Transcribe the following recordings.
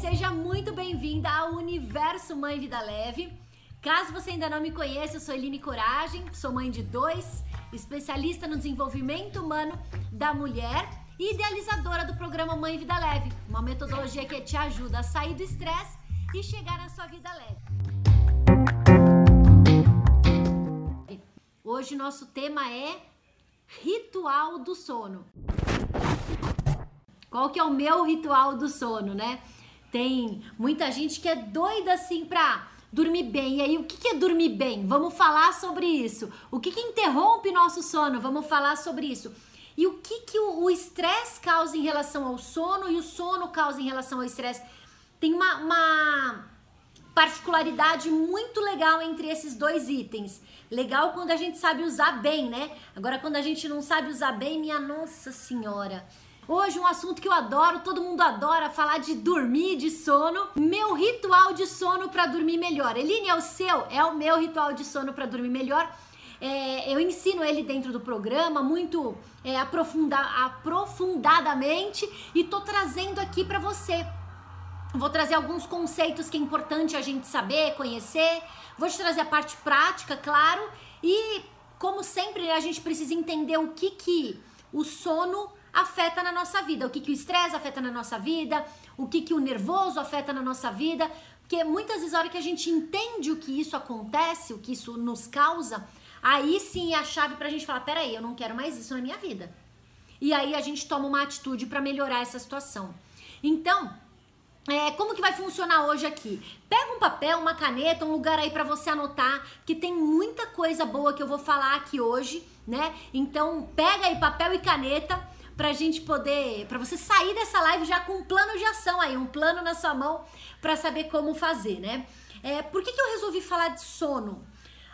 seja muito bem-vinda ao Universo Mãe Vida Leve. Caso você ainda não me conheça, eu sou Eline Coragem, sou mãe de dois, especialista no desenvolvimento humano da mulher e idealizadora do programa Mãe Vida Leve, uma metodologia que te ajuda a sair do estresse e chegar na sua vida leve. Hoje nosso tema é ritual do sono. Qual que é o meu ritual do sono, né? Tem muita gente que é doida assim pra dormir bem. E aí, o que, é dormir bem? Vamos falar sobre isso. O que, que interrompe nosso sono? Vamos falar sobre isso. E o que, que o estresse causa em relação ao sono e o sono causa em relação ao estresse? Tem uma, uma particularidade muito legal entre esses dois itens. Legal quando a gente sabe usar bem, né? Agora, quando a gente não sabe usar bem, minha nossa senhora. Hoje um assunto que eu adoro, todo mundo adora falar de dormir, de sono. Meu ritual de sono para dormir melhor. Eline, é o seu? É o meu ritual de sono para dormir melhor. É, eu ensino ele dentro do programa muito é, aprofunda, aprofundadamente e tô trazendo aqui para você. Vou trazer alguns conceitos que é importante a gente saber, conhecer. Vou te trazer a parte prática, claro. E como sempre, a gente precisa entender o que que o sono afeta na nossa vida, o que, que o estresse afeta na nossa vida, o que, que o nervoso afeta na nossa vida, porque muitas vezes a hora que a gente entende o que isso acontece, o que isso nos causa, aí sim é a chave pra gente falar, peraí, eu não quero mais isso na minha vida. E aí a gente toma uma atitude para melhorar essa situação. Então, é, como que vai funcionar hoje aqui? Pega um papel, uma caneta, um lugar aí para você anotar, que tem muita coisa boa que eu vou falar aqui hoje, né? Então, pega aí papel e caneta pra gente poder, pra você sair dessa live já com um plano de ação aí, um plano na sua mão para saber como fazer, né? É, por que, que eu resolvi falar de sono?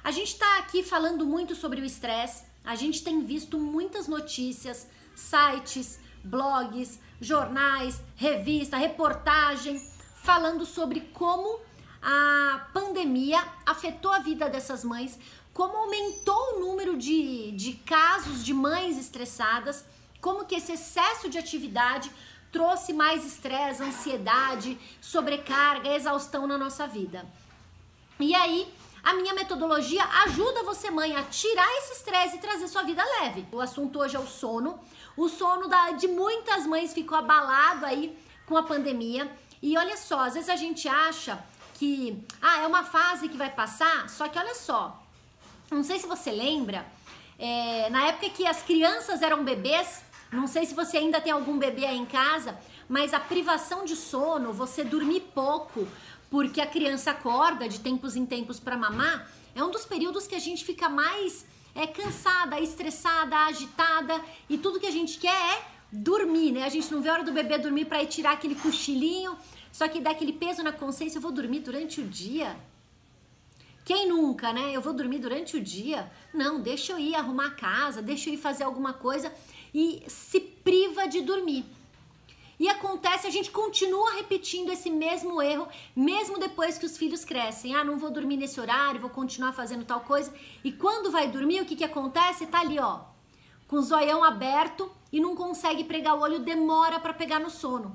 A gente tá aqui falando muito sobre o estresse, a gente tem visto muitas notícias, sites, blogs, jornais, revista, reportagem falando sobre como a pandemia afetou a vida dessas mães, como aumentou o número de, de casos de mães estressadas como que esse excesso de atividade trouxe mais estresse, ansiedade, sobrecarga, exaustão na nossa vida. E aí, a minha metodologia ajuda você, mãe, a tirar esse estresse e trazer sua vida leve. O assunto hoje é o sono. O sono da, de muitas mães ficou abalado aí com a pandemia. E olha só, às vezes a gente acha que ah, é uma fase que vai passar, só que olha só, não sei se você lembra, é, na época que as crianças eram bebês, não sei se você ainda tem algum bebê aí em casa, mas a privação de sono, você dormir pouco, porque a criança acorda de tempos em tempos para mamar, é um dos períodos que a gente fica mais é cansada, estressada, agitada e tudo que a gente quer é dormir, né? A gente não vê a hora do bebê dormir para ir tirar aquele cochilinho, só que dá aquele peso na consciência, eu vou dormir durante o dia. Quem nunca, né? Eu vou dormir durante o dia? Não, deixa eu ir arrumar a casa, deixa eu ir fazer alguma coisa e se priva de dormir. E acontece, a gente continua repetindo esse mesmo erro, mesmo depois que os filhos crescem. Ah, não vou dormir nesse horário, vou continuar fazendo tal coisa. E quando vai dormir, o que, que acontece? Tá ali, ó, com o zoião aberto e não consegue pregar o olho, demora para pegar no sono.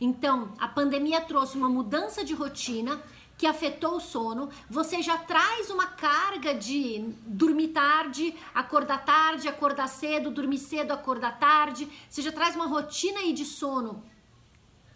Então, a pandemia trouxe uma mudança de rotina, que afetou o sono, você já traz uma carga de dormir tarde, acordar tarde, acordar cedo, dormir cedo, acordar tarde, você já traz uma rotina aí de sono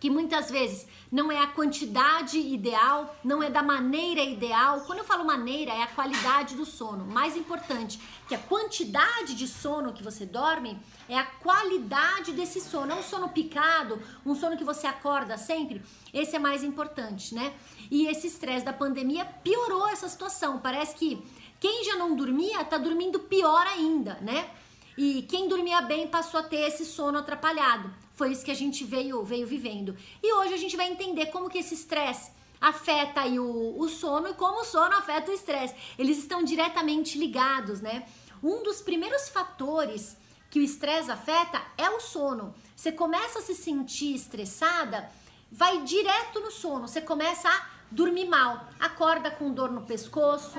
que muitas vezes não é a quantidade ideal, não é da maneira ideal. Quando eu falo maneira, é a qualidade do sono. Mais importante que a quantidade de sono que você dorme é a qualidade desse sono. É um sono picado, um sono que você acorda sempre. Esse é mais importante, né? E esse estresse da pandemia piorou essa situação. Parece que quem já não dormia tá dormindo pior ainda, né? E quem dormia bem passou a ter esse sono atrapalhado. Foi isso que a gente veio, veio vivendo. E hoje a gente vai entender como que esse estresse afeta aí o, o sono e como o sono afeta o estresse. Eles estão diretamente ligados, né? Um dos primeiros fatores que o estresse afeta é o sono. Você começa a se sentir estressada, vai direto no sono. Você começa a dormir mal, acorda com dor no pescoço.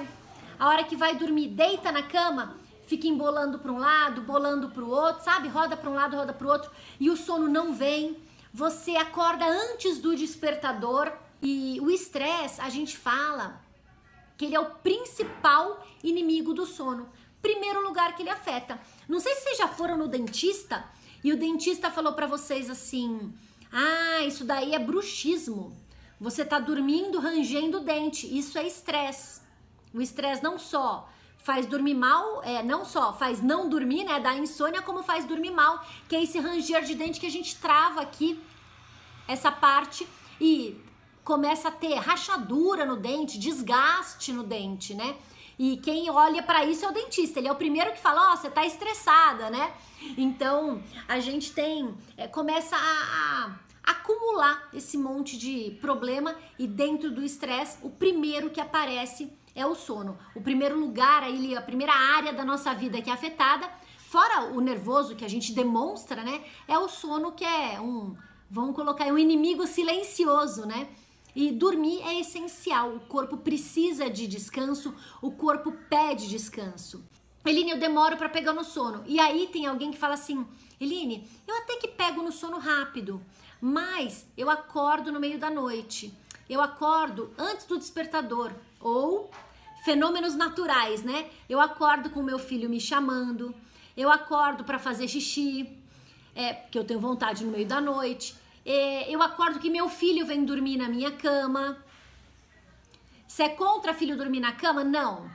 A hora que vai dormir, deita na cama, fica embolando para um lado, bolando para o outro, sabe? Roda para um lado, roda para o outro e o sono não vem. você acorda antes do despertador e o estresse, a gente fala que ele é o principal inimigo do sono. Primeiro lugar que ele afeta. Não sei se vocês já foram no dentista e o dentista falou para vocês assim: "Ah, isso daí é bruxismo. Você tá dormindo rangendo o dente. Isso é estresse." O estresse não só faz dormir mal, é, não só faz não dormir, né, da insônia, como faz dormir mal, que é esse ranger de dente que a gente trava aqui essa parte e começa a ter rachadura no dente, desgaste no dente, né? E quem olha para isso é o dentista. Ele é o primeiro que fala: Ó, oh, você tá estressada, né? Então a gente tem, é, começa a, a acumular esse monte de problema e dentro do estresse, o primeiro que aparece é o sono. O primeiro lugar, aí, a primeira área da nossa vida que é afetada, fora o nervoso que a gente demonstra, né? É o sono que é um, vamos colocar um inimigo silencioso, né? E dormir é essencial. O corpo precisa de descanso, o corpo pede descanso. Eline, eu demoro para pegar no sono. E aí tem alguém que fala assim: Eline, eu até que pego no sono rápido, mas eu acordo no meio da noite. Eu acordo antes do despertador ou fenômenos naturais, né? Eu acordo com meu filho me chamando, eu acordo para fazer xixi, é, que eu tenho vontade no meio da noite, é, eu acordo que meu filho vem dormir na minha cama. Se é contra filho dormir na cama? Não.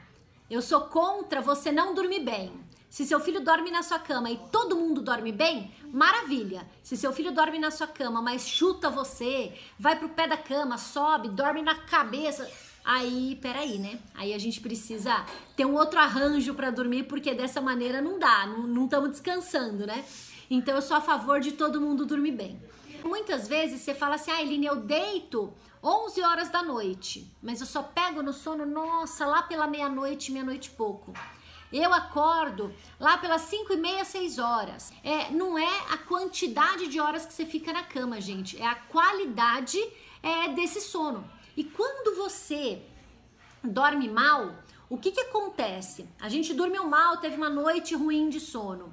Eu sou contra você não dormir bem. Se seu filho dorme na sua cama e todo mundo dorme bem, maravilha. Se seu filho dorme na sua cama, mas chuta você, vai pro pé da cama, sobe, dorme na cabeça, Aí, peraí, né? Aí a gente precisa ter um outro arranjo para dormir, porque dessa maneira não dá, não estamos descansando, né? Então eu sou a favor de todo mundo dormir bem. Muitas vezes você fala assim, ah, Eline, eu deito 11 horas da noite, mas eu só pego no sono, nossa, lá pela meia-noite, meia-noite e pouco. Eu acordo lá pelas 5 e meia, 6 horas. É, não é a quantidade de horas que você fica na cama, gente, é a qualidade é, desse sono. E quando você dorme mal, o que, que acontece? A gente dormiu mal, teve uma noite ruim de sono.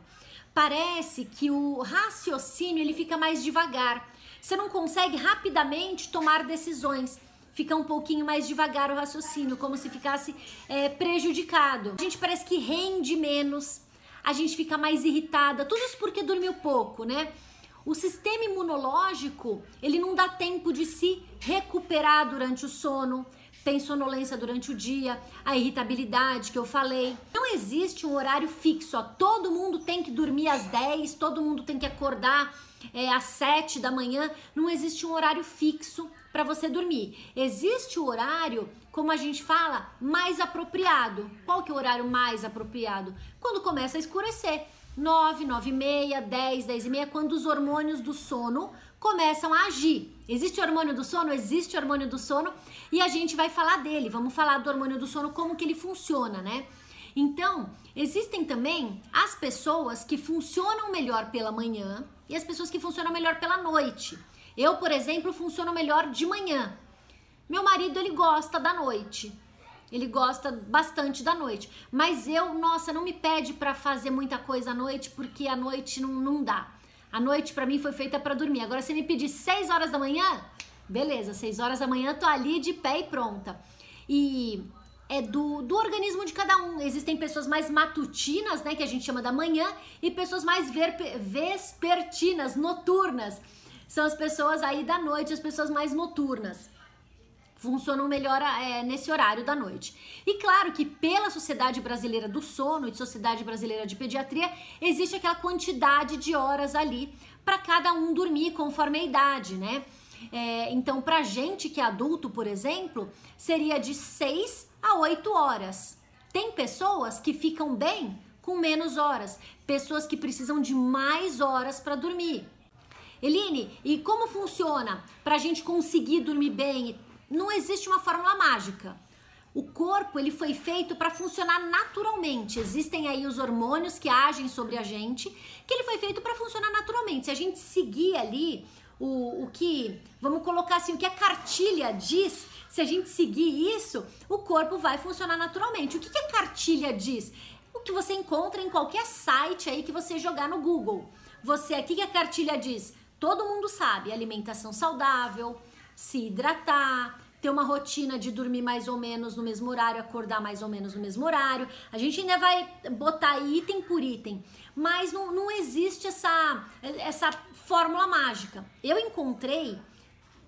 Parece que o raciocínio ele fica mais devagar. Você não consegue rapidamente tomar decisões. Fica um pouquinho mais devagar o raciocínio, como se ficasse é, prejudicado. A gente parece que rende menos, a gente fica mais irritada. Tudo isso porque dormiu pouco, né? O sistema imunológico, ele não dá tempo de se recuperar durante o sono, tem sonolência durante o dia, a irritabilidade que eu falei. Não existe um horário fixo, ó. todo mundo tem que dormir às 10, todo mundo tem que acordar é, às 7 da manhã. Não existe um horário fixo para você dormir. Existe o horário, como a gente fala, mais apropriado. Qual que é o horário mais apropriado? Quando começa a escurecer. 9, 9 e meia, 10, 10 e meia, quando os hormônios do sono começam a agir. Existe hormônio do sono? Existe hormônio do sono e a gente vai falar dele. Vamos falar do hormônio do sono, como que ele funciona, né? Então, existem também as pessoas que funcionam melhor pela manhã e as pessoas que funcionam melhor pela noite. Eu, por exemplo, funciono melhor de manhã. Meu marido, ele gosta da noite. Ele gosta bastante da noite. Mas eu, nossa, não me pede para fazer muita coisa à noite, porque a noite não, não dá. A noite para mim foi feita para dormir. Agora, se me pedir 6 horas da manhã, beleza, 6 horas da manhã tô ali de pé e pronta. E é do, do organismo de cada um. Existem pessoas mais matutinas, né, que a gente chama da manhã, e pessoas mais vespertinas, noturnas. São as pessoas aí da noite, as pessoas mais noturnas funcionam melhor é, nesse horário da noite. E claro que pela Sociedade Brasileira do Sono e Sociedade Brasileira de Pediatria existe aquela quantidade de horas ali para cada um dormir conforme a idade, né? É, então, para gente que é adulto, por exemplo, seria de 6 a 8 horas. Tem pessoas que ficam bem com menos horas, pessoas que precisam de mais horas para dormir. Eline, e como funciona para a gente conseguir dormir bem não existe uma fórmula mágica. O corpo ele foi feito para funcionar naturalmente. Existem aí os hormônios que agem sobre a gente, que ele foi feito para funcionar naturalmente. Se a gente seguir ali o, o que, vamos colocar assim, o que a cartilha diz, se a gente seguir isso, o corpo vai funcionar naturalmente. O que, que a cartilha diz? O que você encontra em qualquer site aí que você jogar no Google. Você aqui que a cartilha diz: todo mundo sabe, alimentação saudável, se hidratar, ter uma rotina de dormir mais ou menos no mesmo horário, acordar mais ou menos no mesmo horário. A gente ainda vai botar item por item, mas não, não existe essa, essa fórmula mágica. Eu encontrei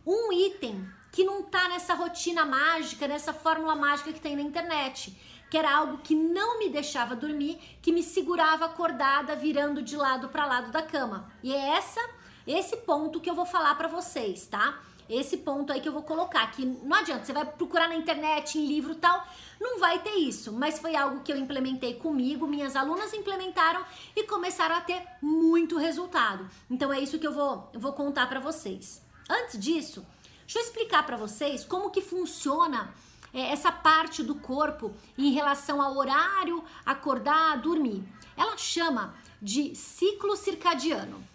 um item que não tá nessa rotina mágica, nessa fórmula mágica que tem na internet, que era algo que não me deixava dormir, que me segurava acordada, virando de lado para lado da cama. E é essa esse ponto que eu vou falar para vocês, tá? Esse ponto aí que eu vou colocar, que não adianta, você vai procurar na internet, em livro tal, não vai ter isso, mas foi algo que eu implementei comigo, minhas alunas implementaram e começaram a ter muito resultado. Então é isso que eu vou, eu vou contar para vocês. Antes disso, deixa eu explicar para vocês como que funciona é, essa parte do corpo em relação ao horário, acordar, dormir. Ela chama de ciclo circadiano.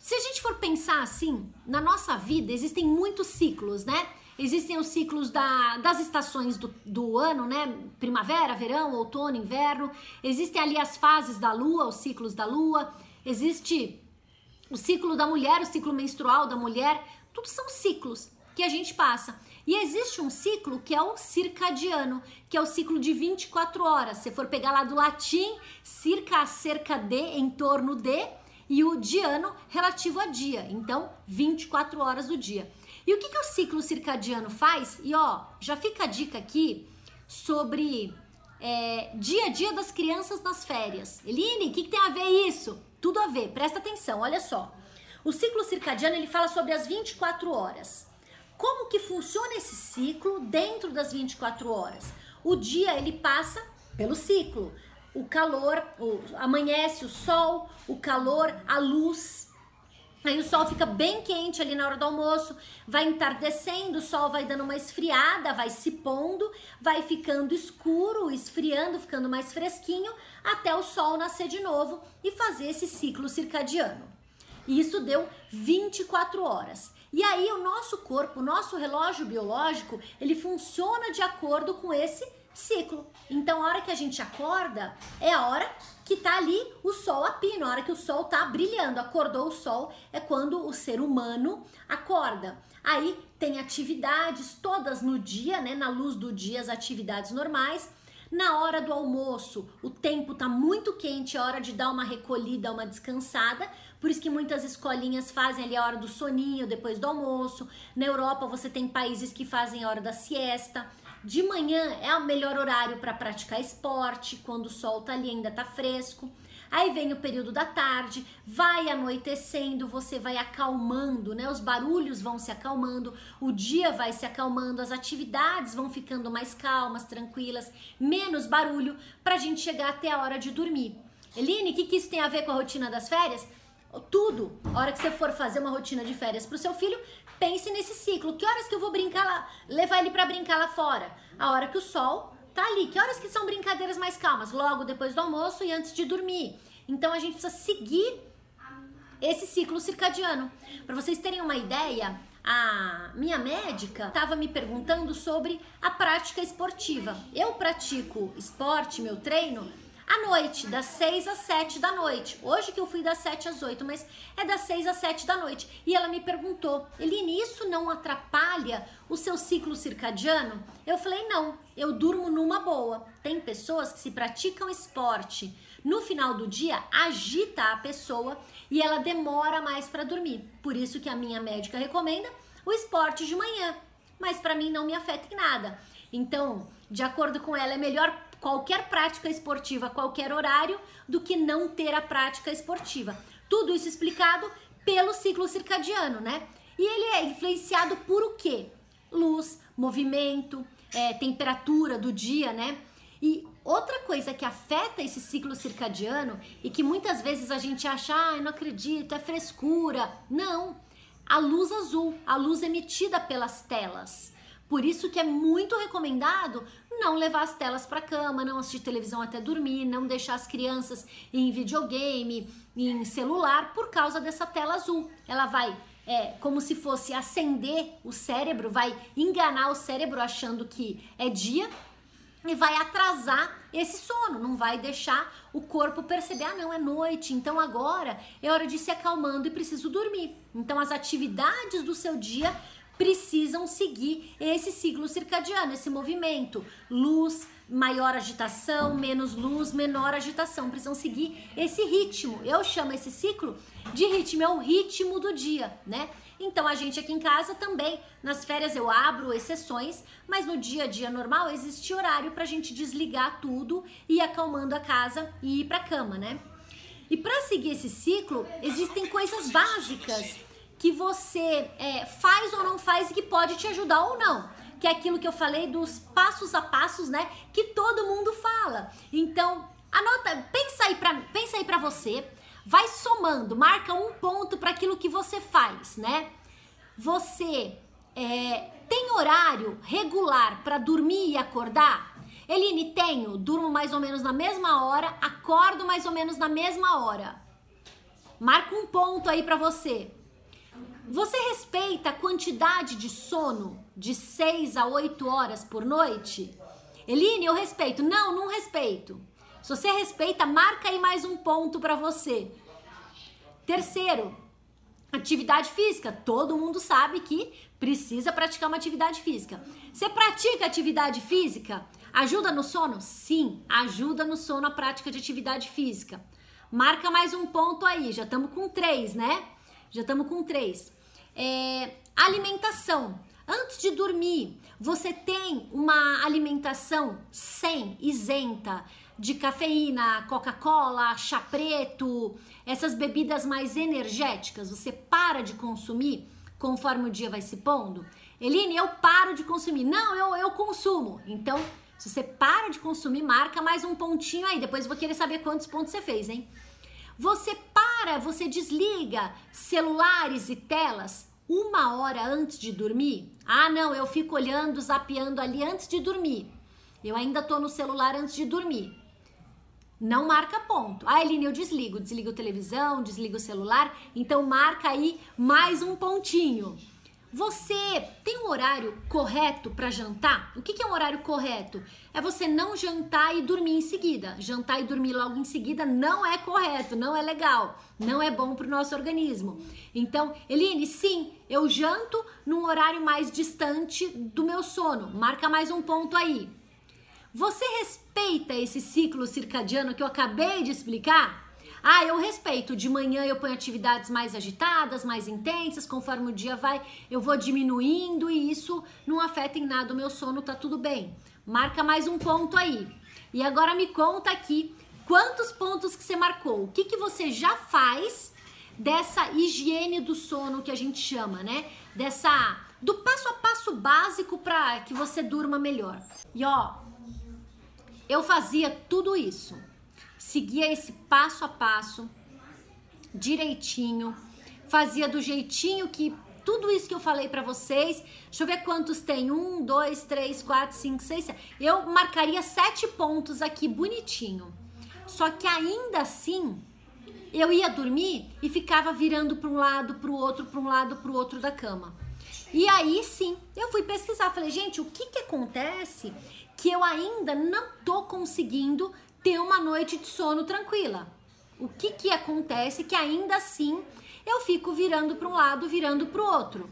Se a gente for pensar assim, na nossa vida existem muitos ciclos, né? Existem os ciclos da, das estações do, do ano, né? Primavera, verão, outono, inverno. Existem ali as fases da lua, os ciclos da lua. Existe o ciclo da mulher, o ciclo menstrual da mulher. Tudo são ciclos que a gente passa. E existe um ciclo que é o circadiano, que é o ciclo de 24 horas. Se for pegar lá do latim, circa, cerca de, em torno de, e o diano relativo a dia, então 24 horas do dia. E o que, que o ciclo circadiano faz? E ó, já fica a dica aqui sobre é, dia a dia das crianças nas férias. Eline, o que, que tem a ver isso? Tudo a ver, presta atenção, olha só. O ciclo circadiano ele fala sobre as 24 horas. Como que funciona esse ciclo dentro das 24 horas? O dia ele passa pelo ciclo o calor, o, amanhece o sol, o calor, a luz. Aí o sol fica bem quente ali na hora do almoço, vai entardecendo, o sol vai dando uma esfriada, vai se pondo, vai ficando escuro, esfriando, ficando mais fresquinho, até o sol nascer de novo e fazer esse ciclo circadiano. E isso deu 24 horas. E aí o nosso corpo, o nosso relógio biológico, ele funciona de acordo com esse ciclo. Então, a hora que a gente acorda é a hora que tá ali o sol a pino, a hora que o sol tá brilhando. Acordou o sol é quando o ser humano acorda. Aí tem atividades todas no dia, né? Na luz do dia, as atividades normais. Na hora do almoço, o tempo tá muito quente, é hora de dar uma recolhida, uma descansada. Por isso que muitas escolinhas fazem ali a hora do soninho depois do almoço. Na Europa você tem países que fazem a hora da siesta. De manhã é o melhor horário para praticar esporte, quando o sol tá ali ainda tá fresco. Aí vem o período da tarde, vai anoitecendo, você vai acalmando, né? Os barulhos vão se acalmando, o dia vai se acalmando, as atividades vão ficando mais calmas, tranquilas, menos barulho, para a gente chegar até a hora de dormir. Eline, o que, que isso tem a ver com a rotina das férias? Tudo. A hora que você for fazer uma rotina de férias pro seu filho, pense nesse ciclo. Que horas que eu vou brincar lá, levar ele para brincar lá fora? A hora que o sol tá ali. Que horas que são brincadeiras mais calmas? Logo depois do almoço e antes de dormir. Então a gente precisa seguir esse ciclo circadiano. Para vocês terem uma ideia, a minha médica estava me perguntando sobre a prática esportiva. Eu pratico esporte, meu treino, à noite, das 6 às 7 da noite. Hoje que eu fui das 7 às 8, mas é das 6 às 7 da noite. E ela me perguntou, Eline, isso não atrapalha o seu ciclo circadiano? Eu falei, não, eu durmo numa boa. Tem pessoas que se praticam esporte no final do dia, agita a pessoa e ela demora mais para dormir. Por isso que a minha médica recomenda o esporte de manhã. Mas para mim não me afeta em nada. Então, de acordo com ela, é melhor qualquer prática esportiva, qualquer horário, do que não ter a prática esportiva. Tudo isso explicado pelo ciclo circadiano, né? E ele é influenciado por o quê? Luz, movimento, é, temperatura do dia, né? E outra coisa que afeta esse ciclo circadiano e que muitas vezes a gente acha, ah, eu não acredito, é frescura. Não, a luz azul, a luz emitida pelas telas. Por isso que é muito recomendado não levar as telas para cama, não assistir televisão até dormir, não deixar as crianças em videogame, em celular, por causa dessa tela azul. Ela vai é, como se fosse acender o cérebro, vai enganar o cérebro achando que é dia e vai atrasar esse sono, não vai deixar o corpo perceber, ah, não, é noite, então agora é hora de se acalmando e preciso dormir. Então as atividades do seu dia precisam seguir esse ciclo circadiano, esse movimento. Luz, maior agitação, menos luz, menor agitação. Precisam seguir esse ritmo. Eu chamo esse ciclo de ritmo, é o ritmo do dia, né? Então a gente aqui em casa também, nas férias eu abro exceções, mas no dia a dia normal existe horário pra gente desligar tudo e acalmando a casa e ir pra cama, né? E para seguir esse ciclo, existem coisas básicas que você é, faz ou não faz e que pode te ajudar ou não. Que é aquilo que eu falei dos passos a passos, né? Que todo mundo fala. Então, anota, pensa aí pra, pensa aí pra você, vai somando, marca um ponto para aquilo que você faz, né? Você é, tem horário regular para dormir e acordar? Eline, tenho. Durmo mais ou menos na mesma hora, acordo mais ou menos na mesma hora. Marca um ponto aí para você. Você respeita a quantidade de sono de 6 a 8 horas por noite? Eline, eu respeito. Não, não respeito. Se você respeita, marca aí mais um ponto para você. Terceiro, atividade física. Todo mundo sabe que precisa praticar uma atividade física. Você pratica atividade física? Ajuda no sono? Sim, ajuda no sono a prática de atividade física. Marca mais um ponto aí, já estamos com três, né? Já estamos com três. É, alimentação. Antes de dormir, você tem uma alimentação sem, isenta de cafeína, Coca-Cola, chá preto, essas bebidas mais energéticas. Você para de consumir conforme o dia vai se pondo? Eline, eu paro de consumir. Não, eu, eu consumo. Então, se você para de consumir, marca mais um pontinho aí. Depois eu vou querer saber quantos pontos você fez, hein? Você para, você desliga celulares e telas uma hora antes de dormir? Ah, não, eu fico olhando, zapeando ali antes de dormir. Eu ainda tô no celular antes de dormir. Não marca ponto. Ah, Eline, eu desligo. Desligo a televisão, desligo o celular. Então marca aí mais um pontinho. Você tem um horário correto para jantar? O que, que, é um horário correto? É você não jantar e dormir em seguida. Jantar e dormir logo em seguida não é correto, não é legal, não é bom para o nosso organismo. Então, Eline, sim, eu janto num horário mais distante do meu sono. Marca mais um ponto aí. Você respeita esse ciclo circadiano que eu acabei de explicar? Ah, eu respeito. De manhã eu ponho atividades mais agitadas, mais intensas. Conforme o dia vai, eu vou diminuindo e isso não afeta em nada o meu sono, tá tudo bem. Marca mais um ponto aí. E agora me conta aqui quantos pontos que você marcou. O que, que você já faz dessa higiene do sono que a gente chama, né? Dessa do passo a passo básico para que você durma melhor. E ó, eu fazia tudo isso seguia esse passo a passo direitinho, fazia do jeitinho que tudo isso que eu falei para vocês. Deixa eu ver quantos tem. Um, dois, três, quatro, cinco, seis, sete. Eu marcaria sete pontos aqui bonitinho. Só que ainda assim, eu ia dormir e ficava virando para um lado, para o outro, para um lado, para o outro da cama. E aí sim, eu fui pesquisar. Falei, gente, o que que acontece que eu ainda não tô conseguindo ter uma noite de sono tranquila. O que que acontece que ainda assim eu fico virando para um lado, virando para o outro.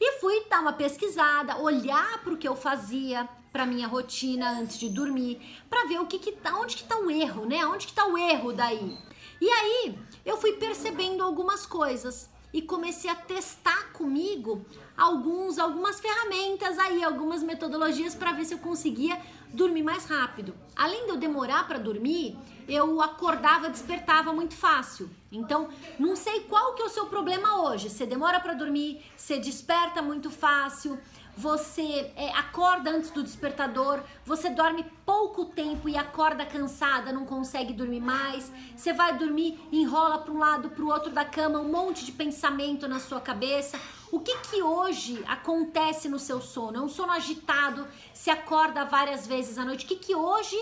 E fui dar uma pesquisada, olhar para o que eu fazia, para minha rotina antes de dormir, para ver o que que tá, onde que tá o erro, né? Onde que tá o erro daí? E aí, eu fui percebendo algumas coisas e comecei a testar comigo alguns algumas ferramentas aí, algumas metodologias para ver se eu conseguia dormir mais rápido. Além de eu demorar para dormir, eu acordava, despertava muito fácil. Então, não sei qual que é o seu problema hoje. Você demora para dormir, você desperta muito fácil, você é, acorda antes do despertador, você dorme pouco tempo e acorda cansada, não consegue dormir mais. Você vai dormir, enrola para um lado, para o outro da cama, um monte de pensamento na sua cabeça. O que que hoje acontece no seu sono? É um sono agitado? Se acorda várias vezes à noite? O que que hoje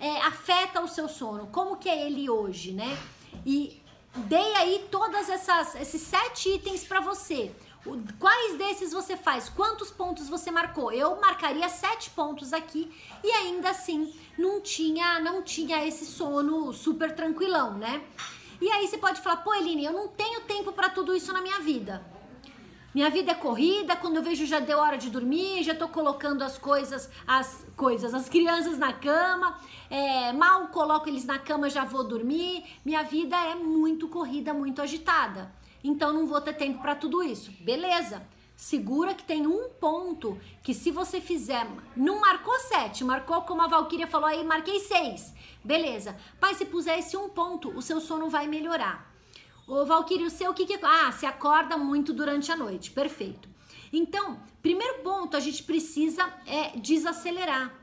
é, afeta o seu sono? Como que é ele hoje, né? E dei aí todas essas esses sete itens para você. Quais desses você faz? Quantos pontos você marcou? Eu marcaria sete pontos aqui e ainda assim não tinha não tinha esse sono super tranquilão, né? E aí você pode falar, pô, Eline, eu não tenho tempo para tudo isso na minha vida. Minha vida é corrida, quando eu vejo já deu hora de dormir, já tô colocando as coisas, as coisas, as crianças na cama, é, mal coloco eles na cama, já vou dormir. Minha vida é muito corrida, muito agitada. Então não vou ter tempo para tudo isso. Beleza. Segura que tem um ponto que se você fizer, não marcou sete, marcou como a Valkyria falou aí, marquei seis. Beleza. Pai, se puser esse um ponto, o seu sono vai melhorar. Ô, Valkyrie, o seu o que que... Ah, se acorda muito durante a noite. Perfeito. Então, primeiro ponto, a gente precisa é desacelerar.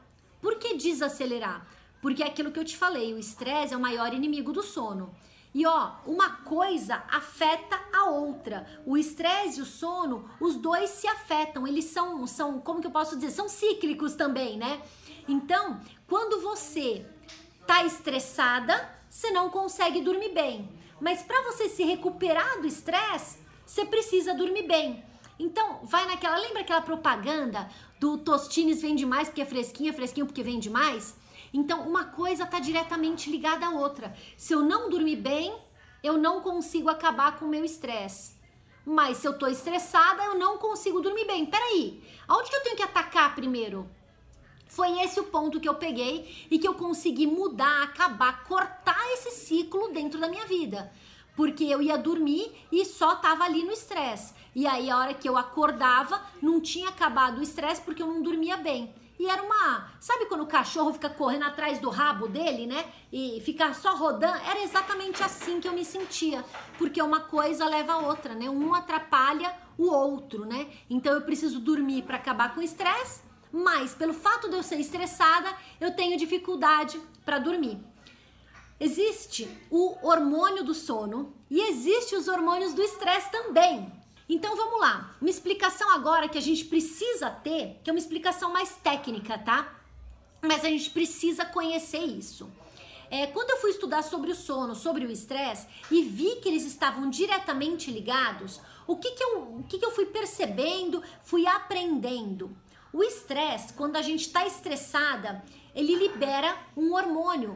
Por que desacelerar? Porque é aquilo que eu te falei, o estresse é o maior inimigo do sono. E ó, uma coisa afeta a outra. O estresse e o sono, os dois se afetam. Eles são, são, como que eu posso dizer? São cíclicos também, né? Então, quando você tá estressada, você não consegue dormir bem. Mas para você se recuperar do estresse, você precisa dormir bem. Então, vai naquela, lembra aquela propaganda do Tostines vende mais porque é fresquinho, é fresquinho porque vende mais? Então, uma coisa está diretamente ligada à outra. Se eu não dormir bem, eu não consigo acabar com o meu estresse. Mas se eu tô estressada, eu não consigo dormir bem. Peraí, aonde que eu tenho que atacar primeiro? Foi esse o ponto que eu peguei e que eu consegui mudar, acabar, cortar esse ciclo dentro da minha vida. Porque eu ia dormir e só tava ali no estresse. E aí a hora que eu acordava, não tinha acabado o estresse porque eu não dormia bem. E era uma. Sabe quando o cachorro fica correndo atrás do rabo dele, né? E fica só rodando? Era exatamente assim que eu me sentia. Porque uma coisa leva a outra, né? Um atrapalha o outro, né? Então eu preciso dormir para acabar com o estresse mas pelo fato de eu ser estressada, eu tenho dificuldade para dormir. Existe o hormônio do sono e existe os hormônios do estresse também. Então vamos lá, uma explicação agora que a gente precisa ter, que é uma explicação mais técnica, tá? Mas a gente precisa conhecer isso. É, quando eu fui estudar sobre o sono, sobre o estresse e vi que eles estavam diretamente ligados, o que, que, eu, o que, que eu fui percebendo, fui aprendendo? O estresse, quando a gente está estressada, ele libera um hormônio.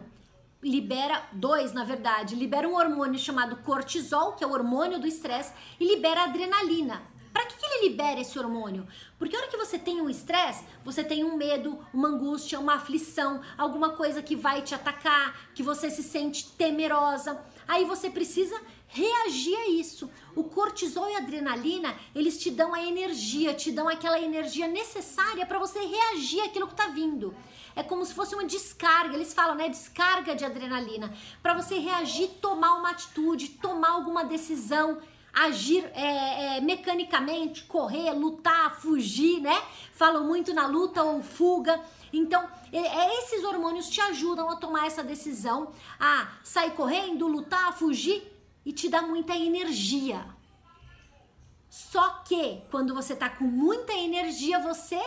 Libera dois, na verdade. Libera um hormônio chamado cortisol, que é o hormônio do estresse, e libera adrenalina. Para que, que ele libera esse hormônio? Porque a hora que você tem um estresse, você tem um medo, uma angústia, uma aflição, alguma coisa que vai te atacar, que você se sente temerosa. Aí você precisa reagir a isso. O cortisol e a adrenalina, eles te dão a energia, te dão aquela energia necessária para você reagir àquilo que está vindo. É como se fosse uma descarga, eles falam, né? Descarga de adrenalina, para você reagir, tomar uma atitude, tomar alguma decisão agir é, é, mecanicamente, correr, lutar, fugir, né? Falam muito na luta ou fuga. Então, é, esses hormônios te ajudam a tomar essa decisão, a sair correndo, lutar, fugir e te dá muita energia. Só que quando você tá com muita energia, você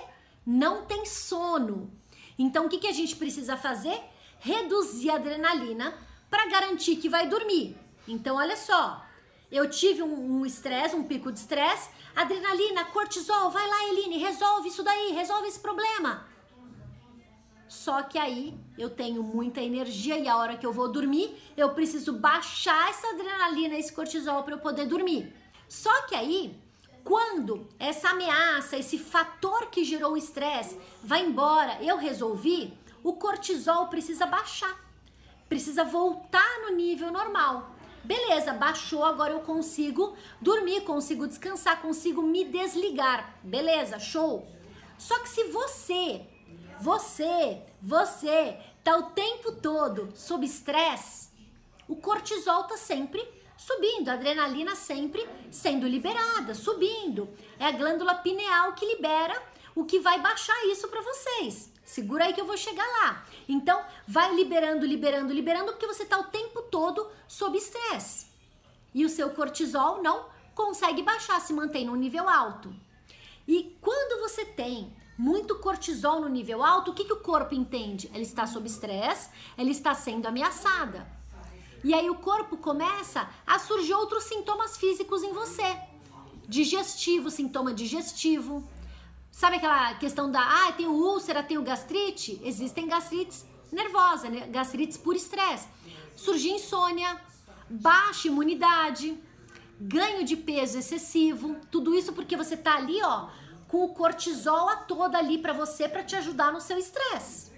não tem sono. Então, o que, que a gente precisa fazer? Reduzir a adrenalina para garantir que vai dormir. Então, olha só, eu tive um estresse, um, um, pico de estresse, adrenalina, cortisol, vai lá, Eline, resolve isso daí, resolve esse problema. Só que aí eu tenho muita energia e a hora que eu vou dormir, eu preciso baixar essa adrenalina, esse cortisol para eu poder dormir. Só que aí, quando essa ameaça, esse fator que gerou o estresse vai embora, eu resolvi, o cortisol precisa baixar. Precisa voltar no nível normal. Beleza, baixou, agora eu consigo dormir, consigo descansar, consigo me desligar. Beleza, show. Só que se você, você, você tá o tempo todo sob estresse, o cortisol tá sempre subindo, a adrenalina sempre sendo liberada, subindo. É a glândula pineal que libera o que vai baixar isso para vocês. Segura aí que eu vou chegar lá. Então, vai liberando, liberando, liberando, porque você está o tempo todo sob estresse. E o seu cortisol não consegue baixar, se mantém no nível alto. E quando você tem muito cortisol no nível alto, o que, que o corpo entende? Ela está sob estresse, ela está sendo ameaçada. E aí o corpo começa a surgir outros sintomas físicos em você. Digestivo, sintoma digestivo. Sabe aquela questão da, ah, tem úlcera, tem gastrite? Existem gastrites nervosa, né? gastrites por estresse. Surgir insônia, baixa imunidade, ganho de peso excessivo, tudo isso porque você tá ali, ó, com o cortisol a toda ali para você para te ajudar no seu estresse.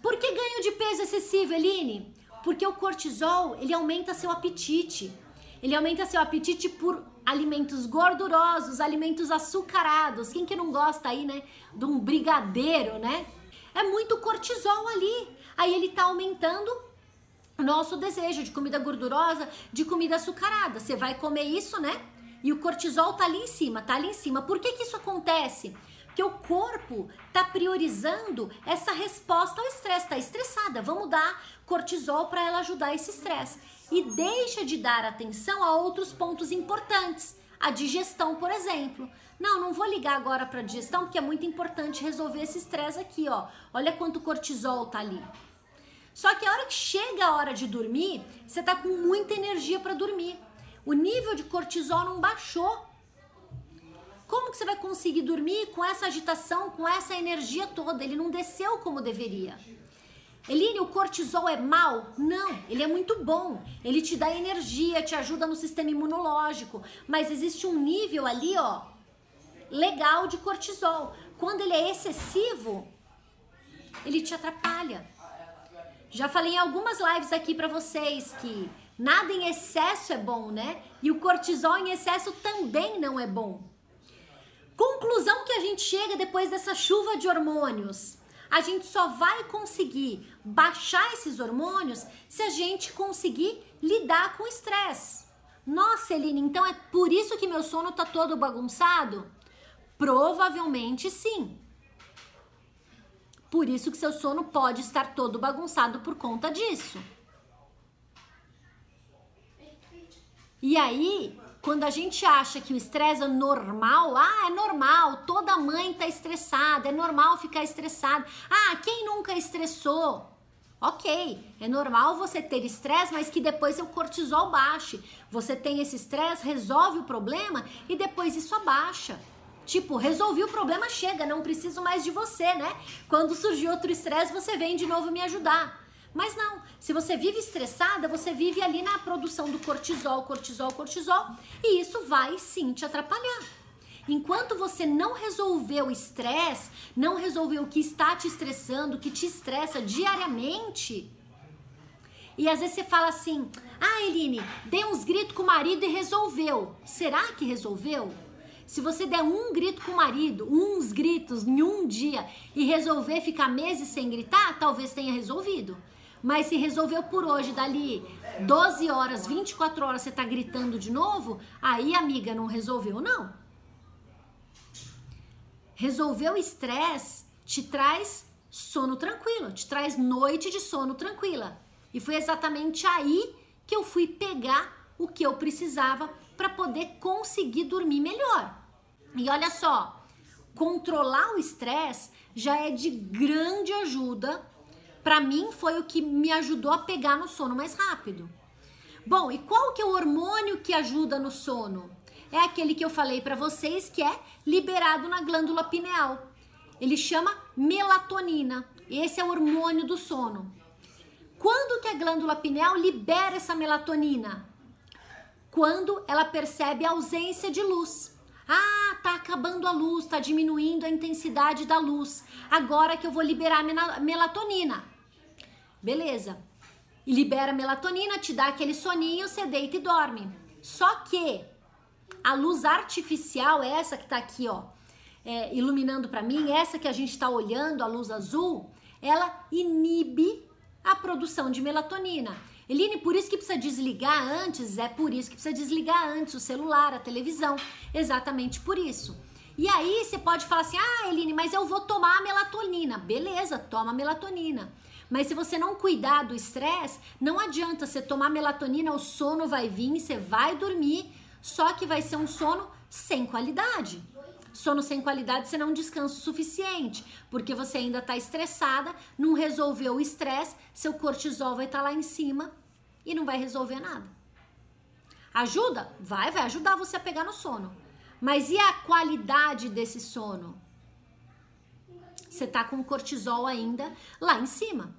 Por que ganho de peso excessivo, Eline? Porque o cortisol, ele aumenta seu apetite. Ele aumenta seu apetite por alimentos gordurosos, alimentos açucarados. Quem que não gosta aí, né, de um brigadeiro, né? É muito cortisol ali. Aí ele tá aumentando nosso desejo de comida gordurosa, de comida açucarada. Você vai comer isso, né? E o cortisol tá ali em cima, tá ali em cima. Por que que isso acontece? Porque o corpo tá priorizando essa resposta ao estresse, tá estressada. Vamos dar cortisol para ela ajudar esse estresse. E deixa de dar atenção a outros pontos importantes. A digestão, por exemplo. Não, não vou ligar agora para digestão porque é muito importante resolver esse estresse aqui, ó. Olha quanto cortisol tá ali. Só que a hora que chega a hora de dormir, você tá com muita energia para dormir. O nível de cortisol não baixou. Como que você vai conseguir dormir com essa agitação, com essa energia toda? Ele não desceu como deveria. Eline, o cortisol é mal? Não, ele é muito bom. Ele te dá energia, te ajuda no sistema imunológico, mas existe um nível ali, ó, legal de cortisol. Quando ele é excessivo, ele te atrapalha. Já falei em algumas lives aqui para vocês que nada em excesso é bom, né? E o cortisol em excesso também não é bom. Conclusão que a gente chega depois dessa chuva de hormônios a gente só vai conseguir baixar esses hormônios se a gente conseguir lidar com o estresse. Nossa, Eline, então é por isso que meu sono tá todo bagunçado? Provavelmente sim. Por isso que seu sono pode estar todo bagunçado por conta disso. E aí, quando a gente acha que o estresse é normal, ah, é normal, toda mãe tá estressada, é normal ficar estressada. Ah, quem nunca estressou? Ok, é normal você ter estresse, mas que depois seu cortisol baixe. Você tem esse estresse, resolve o problema e depois isso abaixa. Tipo, resolvi o problema, chega, não preciso mais de você, né? Quando surgir outro estresse, você vem de novo me ajudar. Mas não, se você vive estressada, você vive ali na produção do cortisol, cortisol, cortisol, e isso vai sim te atrapalhar. Enquanto você não resolveu o estresse, não resolveu o que está te estressando, que te estressa diariamente, e às vezes você fala assim: Ah, Eline, dei uns gritos com o marido e resolveu. Será que resolveu? Se você der um grito com o marido, uns gritos em um dia e resolver ficar meses sem gritar, talvez tenha resolvido. Mas se resolveu por hoje, dali 12 horas, 24 horas você tá gritando de novo, aí, amiga, não resolveu, não. Resolver o estresse te traz sono tranquilo, te traz noite de sono tranquila. E foi exatamente aí que eu fui pegar o que eu precisava para poder conseguir dormir melhor. E olha só, controlar o estresse já é de grande ajuda para mim foi o que me ajudou a pegar no sono mais rápido. Bom, e qual que é o hormônio que ajuda no sono? É aquele que eu falei para vocês que é liberado na glândula pineal. Ele chama melatonina. Esse é o hormônio do sono. Quando que a glândula pineal libera essa melatonina? Quando ela percebe a ausência de luz. Ah, tá acabando a luz, tá diminuindo a intensidade da luz. Agora que eu vou liberar melatonina. Beleza. E libera melatonina, te dá aquele soninho, você deita e dorme. Só que a luz artificial, essa que tá aqui, ó, é, iluminando para mim, essa que a gente está olhando, a luz azul, ela inibe a produção de melatonina. Eline, por isso que precisa desligar antes? É por isso que precisa desligar antes o celular, a televisão. Exatamente por isso. E aí você pode falar assim: ah, Eline, mas eu vou tomar melatonina. Beleza, toma melatonina. Mas se você não cuidar do estresse, não adianta você tomar melatonina, o sono vai vir, você vai dormir, só que vai ser um sono sem qualidade. Sono sem qualidade você não descansa o suficiente, porque você ainda está estressada, não resolveu o estresse, seu cortisol vai estar tá lá em cima e não vai resolver nada. Ajuda? Vai, vai ajudar você a pegar no sono. Mas e a qualidade desse sono? Você tá com cortisol ainda lá em cima.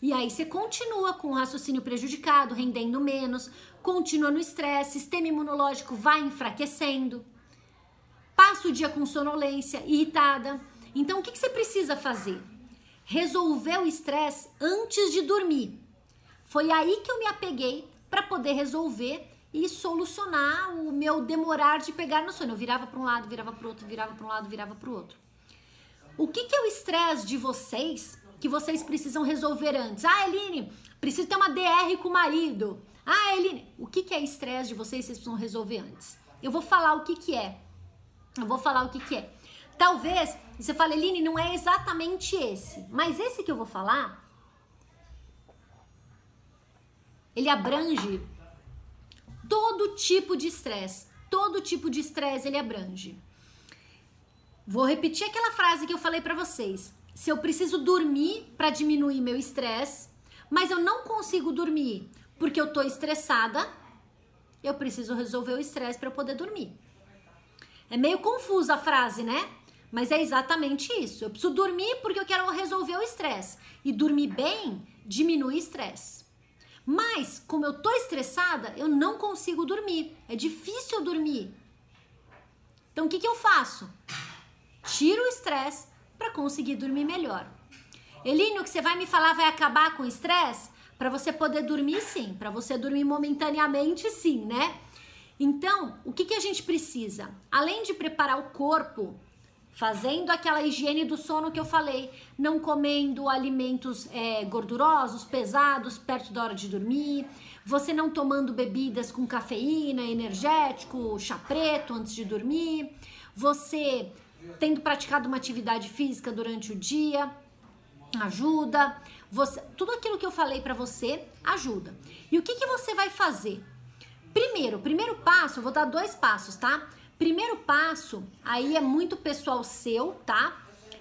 E aí você continua com o raciocínio prejudicado, rendendo menos, continua no estresse, sistema imunológico vai enfraquecendo, passa o dia com sonolência, irritada. Então o que, que você precisa fazer? Resolver o estresse antes de dormir. Foi aí que eu me apeguei para poder resolver e solucionar o meu demorar de pegar no sono. Eu virava para um lado, virava para outro, virava para um lado, virava para o outro. O que, que é o estresse de vocês que vocês precisam resolver antes? Ah, Eline, preciso ter uma DR com o marido. Ah, Eline, o que, que é estresse de vocês que vocês precisam resolver antes? Eu vou falar o que, que é. Eu vou falar o que, que é. Talvez você fale, Eline, não é exatamente esse. Mas esse que eu vou falar, ele abrange todo tipo de estresse. Todo tipo de estresse ele abrange. Vou repetir aquela frase que eu falei para vocês. Se eu preciso dormir para diminuir meu estresse, mas eu não consigo dormir porque eu tô estressada, eu preciso resolver o estresse para poder dormir. É meio confusa a frase, né? Mas é exatamente isso. Eu preciso dormir porque eu quero resolver o estresse. E dormir bem diminui o estresse. Mas, como eu tô estressada, eu não consigo dormir. É difícil dormir. Então, o que, que eu faço? Tiro o estresse para conseguir dormir melhor. Eline, o que você vai me falar vai acabar com o estresse? Para você poder dormir, sim. Para você dormir momentaneamente, sim, né? Então, o que, que a gente precisa? Além de preparar o corpo fazendo aquela higiene do sono que eu falei, não comendo alimentos é, gordurosos, pesados, perto da hora de dormir, você não tomando bebidas com cafeína, energético, chá preto antes de dormir, você tendo praticado uma atividade física durante o dia, ajuda. Você, tudo aquilo que eu falei para você ajuda. E o que, que você vai fazer? Primeiro, primeiro passo, eu vou dar dois passos, tá? Primeiro passo, aí é muito pessoal seu, tá?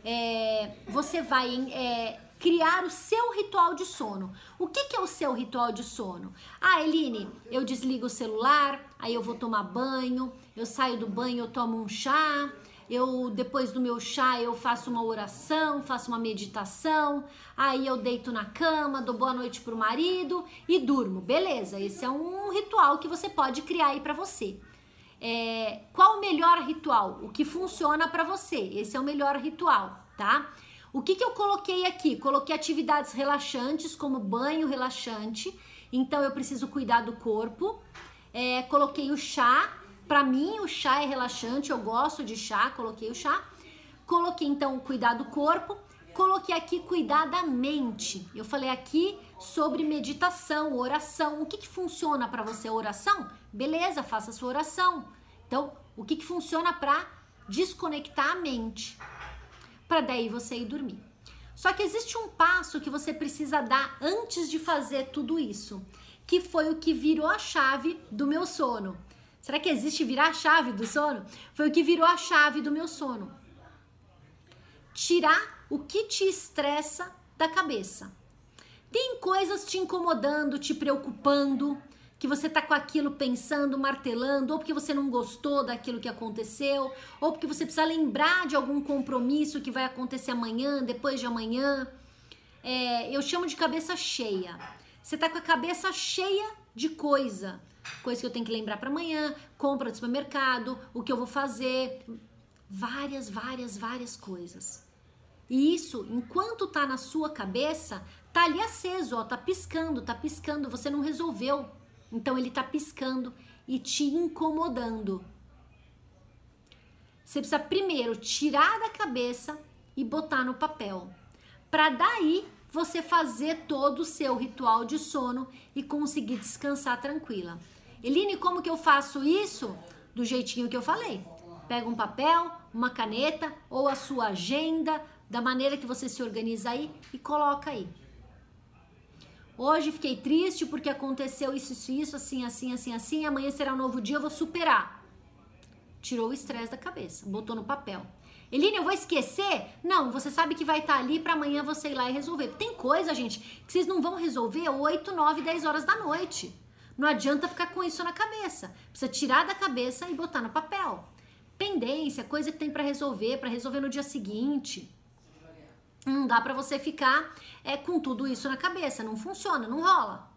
É, você vai é, criar o seu ritual de sono. O que, que é o seu ritual de sono? Ah, Eline, eu desligo o celular, aí eu vou tomar banho, eu saio do banho, eu tomo um chá, eu depois do meu chá eu faço uma oração, faço uma meditação, aí eu deito na cama, dou boa noite pro marido e durmo. Beleza? Esse é um ritual que você pode criar aí para você é, qual o melhor ritual? O que funciona para você? Esse é o melhor ritual, tá? O que, que eu coloquei aqui? Coloquei atividades relaxantes, como banho relaxante. Então eu preciso cuidar do corpo. É, coloquei o chá. Para mim, o chá é relaxante. Eu gosto de chá. Coloquei o chá. Coloquei então cuidar do corpo. Coloquei aqui cuidar da mente. Eu falei aqui sobre meditação, oração. O que, que funciona para você? Oração? Beleza, faça sua oração. Então, o que, que funciona para desconectar a mente? Para daí você ir dormir. Só que existe um passo que você precisa dar antes de fazer tudo isso, que foi o que virou a chave do meu sono. Será que existe virar a chave do sono? Foi o que virou a chave do meu sono. Tirar o que te estressa da cabeça. Tem coisas te incomodando, te preocupando, que você tá com aquilo pensando, martelando, ou porque você não gostou daquilo que aconteceu, ou porque você precisa lembrar de algum compromisso que vai acontecer amanhã, depois de amanhã. É, eu chamo de cabeça cheia. Você tá com a cabeça cheia de coisa. Coisa que eu tenho que lembrar para amanhã, compra do supermercado, o que eu vou fazer. Várias, várias, várias coisas. E isso, enquanto tá na sua cabeça, tá ali aceso, ó, tá piscando, tá piscando, você não resolveu. Então ele está piscando e te incomodando. Você precisa primeiro tirar da cabeça e botar no papel. Para daí você fazer todo o seu ritual de sono e conseguir descansar tranquila. Eline, como que eu faço isso? Do jeitinho que eu falei. Pega um papel, uma caneta ou a sua agenda, da maneira que você se organiza aí e coloca aí. Hoje fiquei triste porque aconteceu isso, isso, isso, assim, assim, assim, assim. Amanhã será um novo dia, eu vou superar. tirou o estresse da cabeça, botou no papel. Eline, eu vou esquecer? Não, você sabe que vai estar tá ali para amanhã você ir lá e resolver. Tem coisa, gente, que vocês não vão resolver 8, 9, 10 horas da noite. Não adianta ficar com isso na cabeça. Precisa tirar da cabeça e botar no papel. Pendência, coisa que tem para resolver, para resolver no dia seguinte. Não dá para você ficar é, com tudo isso na cabeça. Não funciona, não rola.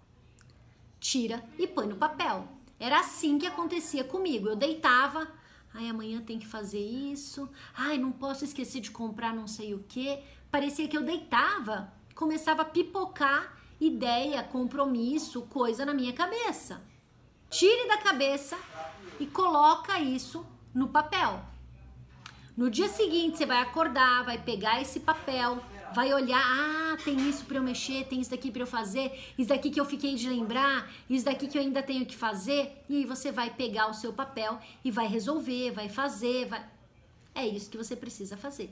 Tira e põe no papel. Era assim que acontecia comigo. Eu deitava, ai, amanhã tem que fazer isso, ai, não posso esquecer de comprar não sei o que. Parecia que eu deitava, começava a pipocar ideia, compromisso, coisa na minha cabeça. Tire da cabeça e coloca isso no papel. No dia seguinte, você vai acordar, vai pegar esse papel, vai olhar, ah, tem isso para eu mexer, tem isso daqui para eu fazer, isso daqui que eu fiquei de lembrar, isso daqui que eu ainda tenho que fazer, e aí você vai pegar o seu papel e vai resolver, vai fazer, vai É isso que você precisa fazer.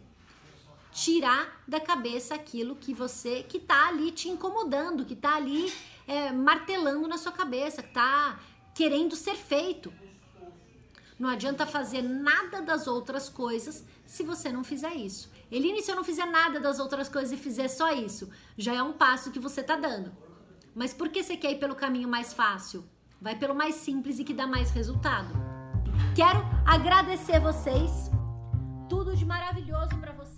Tirar da cabeça aquilo que você que tá ali te incomodando, que tá ali é, martelando na sua cabeça, que tá querendo ser feito. Não adianta fazer nada das outras coisas se você não fizer isso. Eline, se eu não fizer nada das outras coisas e fizer só isso, já é um passo que você tá dando. Mas por que você quer ir pelo caminho mais fácil? Vai pelo mais simples e que dá mais resultado. Quero agradecer vocês. Tudo de maravilhoso para vocês